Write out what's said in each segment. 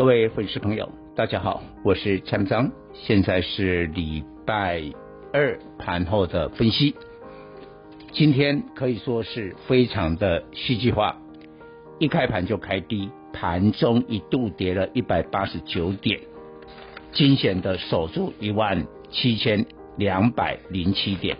各位粉丝朋友，大家好，我是蔡明彰，现在是礼拜二盘后的分析。今天可以说是非常的戏剧化，一开盘就开低，盘中一度跌了一百八十九点。惊险的守住一万七千两百零七点，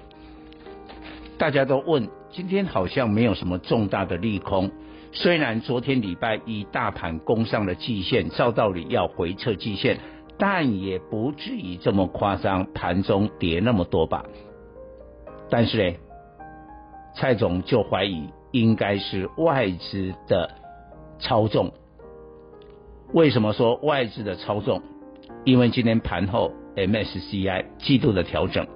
大家都问，今天好像没有什么重大的利空，虽然昨天礼拜一大盘攻上了季线，照道理要回撤季线，但也不至于这么夸张，盘中跌那么多吧？但是呢，蔡总就怀疑应该是外资的操纵。为什么说外资的操纵？因为今天盘后 MSCI 季度的调整，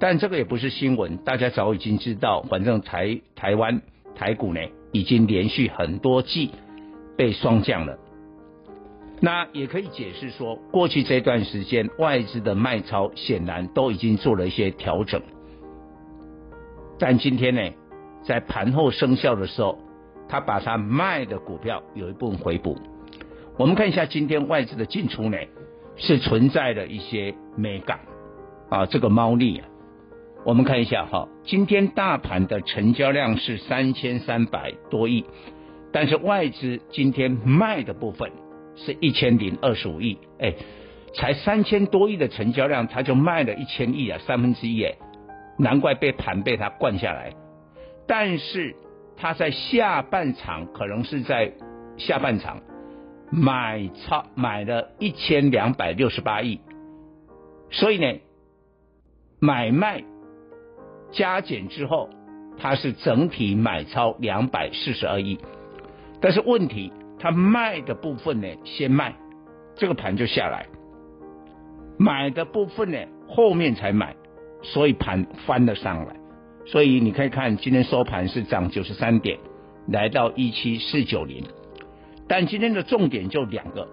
但这个也不是新闻，大家早已经知道。反正台台湾台股呢，已经连续很多季被双降了。那也可以解释说，过去这段时间外资的卖超显然都已经做了一些调整，但今天呢，在盘后生效的时候，他把他卖的股票有一部分回补。我们看一下今天外资的进出呢？是存在的一些美感啊，这个猫腻啊，我们看一下哈，今天大盘的成交量是三千三百多亿，但是外资今天卖的部分是一千零二十五亿，哎，才三千多亿的成交量，它就卖了一千亿啊，三分之一哎，难怪被盘被它灌下来，但是它在下半场可能是在下半场。买超买了一千两百六十八亿，所以呢，买卖加减之后，它是整体买超两百四十二亿。但是问题，它卖的部分呢，先卖，这个盘就下来；买的部分呢，后面才买，所以盘翻了上来。所以你可以看今天收盘是涨九十三点，来到一七四九零。但今天的重点就两个，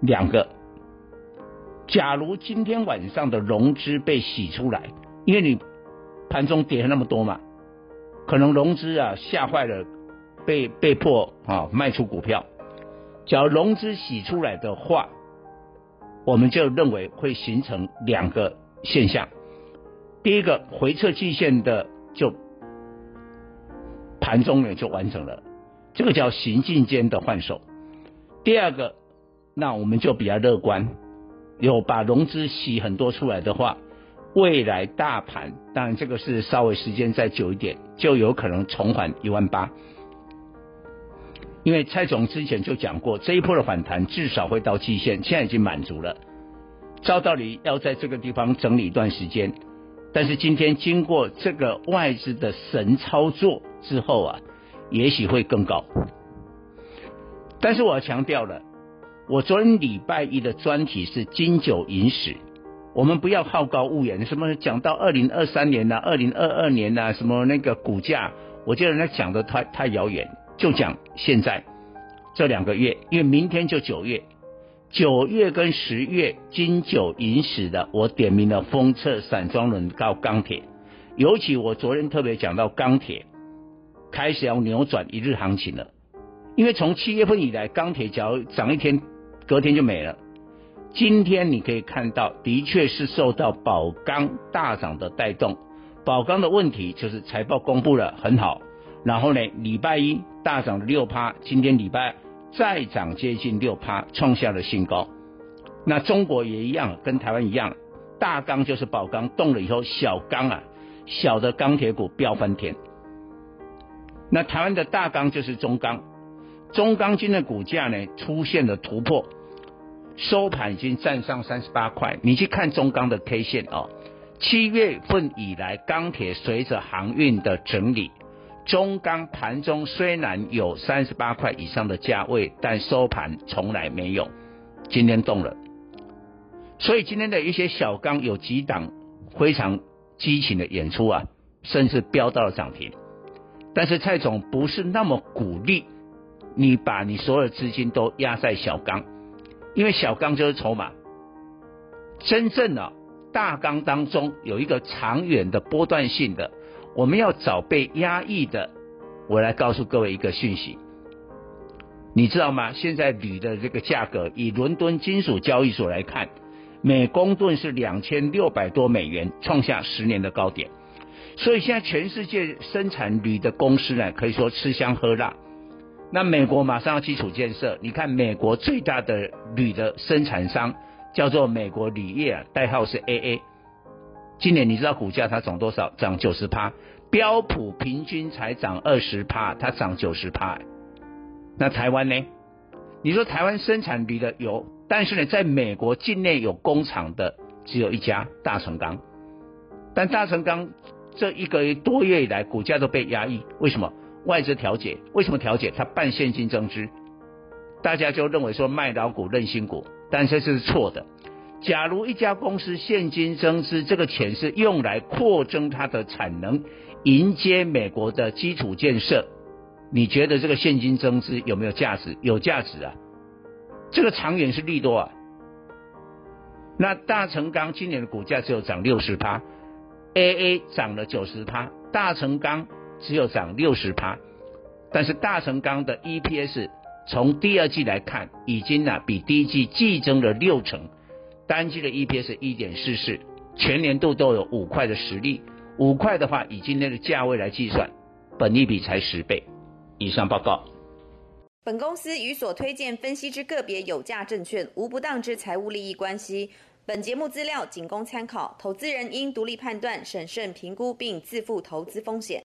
两个。假如今天晚上的融资被洗出来，因为你盘中跌了那么多嘛，可能融资啊吓坏了，被被迫啊卖出股票。只要融资洗出来的话，我们就认为会形成两个现象。第一个，回撤季线的就盘中呢就完成了。这个叫行进间的换手。第二个，那我们就比较乐观，有把融资洗很多出来的话，未来大盘当然这个是稍微时间再久一点，就有可能重返一万八。因为蔡总之前就讲过，这一波的反弹至少会到季线，现在已经满足了。照道理要在这个地方整理一段时间，但是今天经过这个外资的神操作之后啊。也许会更高，但是我要强调了，我昨天礼拜一的专题是金九银十，我们不要好高骛远，什么讲到二零二三年呐、啊，二零二二年呐、什么那个股价，我觉得人家讲的太太遥远，就讲现在这两个月，因为明天就九月，九月跟十月金九银十的，我点名了封测、散装轮到钢铁，尤其我昨天特别讲到钢铁。开始要扭转一日行情了，因为从七月份以来，钢铁只要涨一天，隔天就没了。今天你可以看到，的确是受到宝钢大涨的带动。宝钢的问题就是财报公布了很好，然后呢，礼拜一大涨了六趴，今天礼拜再涨接近六趴，创下了新高。那中国也一样，跟台湾一样，大钢就是宝钢动了以后，小钢啊，小的钢铁股飙翻天。那台湾的大钢就是中钢，中钢今的股价呢出现了突破，收盘已经站上三十八块。你去看中钢的 K 线哦，七月份以来钢铁随着航运的整理，中钢盘中虽然有三十八块以上的价位，但收盘从来没有，今天动了。所以今天的一些小钢有几档非常激情的演出啊，甚至飙到了涨停。但是蔡总不是那么鼓励你把你所有资金都压在小钢，因为小钢就是筹码。真正的大钢当中有一个长远的波段性的，我们要找被压抑的。我来告诉各位一个讯息，你知道吗？现在铝的这个价格，以伦敦金属交易所来看，每公吨是两千六百多美元，创下十年的高点。所以现在全世界生产铝的公司呢，可以说吃香喝辣。那美国马上要基础建设，你看美国最大的铝的生产商叫做美国铝业啊，代号是 AA。今年你知道股价它涨多少？涨九十趴。标普平均才涨二十趴，它涨九十趴。那台湾呢？你说台湾生产铝的有，但是呢，在美国境内有工厂的只有一家大成钢。但大成钢这一个多月以来股价都被压抑，为什么？外资调节，为什么调节？它办现金增资，大家就认为说卖老股认新股，但这是错的。假如一家公司现金增资，这个钱是用来扩增它的产能。迎接美国的基础建设，你觉得这个现金增资有没有价值？有价值啊，这个长远是利多啊。那大成钢今年的股价只有涨六十趴，AA 涨了九十趴，大成钢只有涨六十趴，但是大成钢的 EPS 从第二季来看，已经呢比第一季季增了六成，单季的 EPS 一点四四，全年度都有五块的实力。五块的话，以今天的价位来计算，本益比才十倍。以上报告。本公司与所推荐分析之个别有价证券无不当之财务利益关系。本节目资料仅供参考，投资人应独立判断、审慎评估并自负投资风险。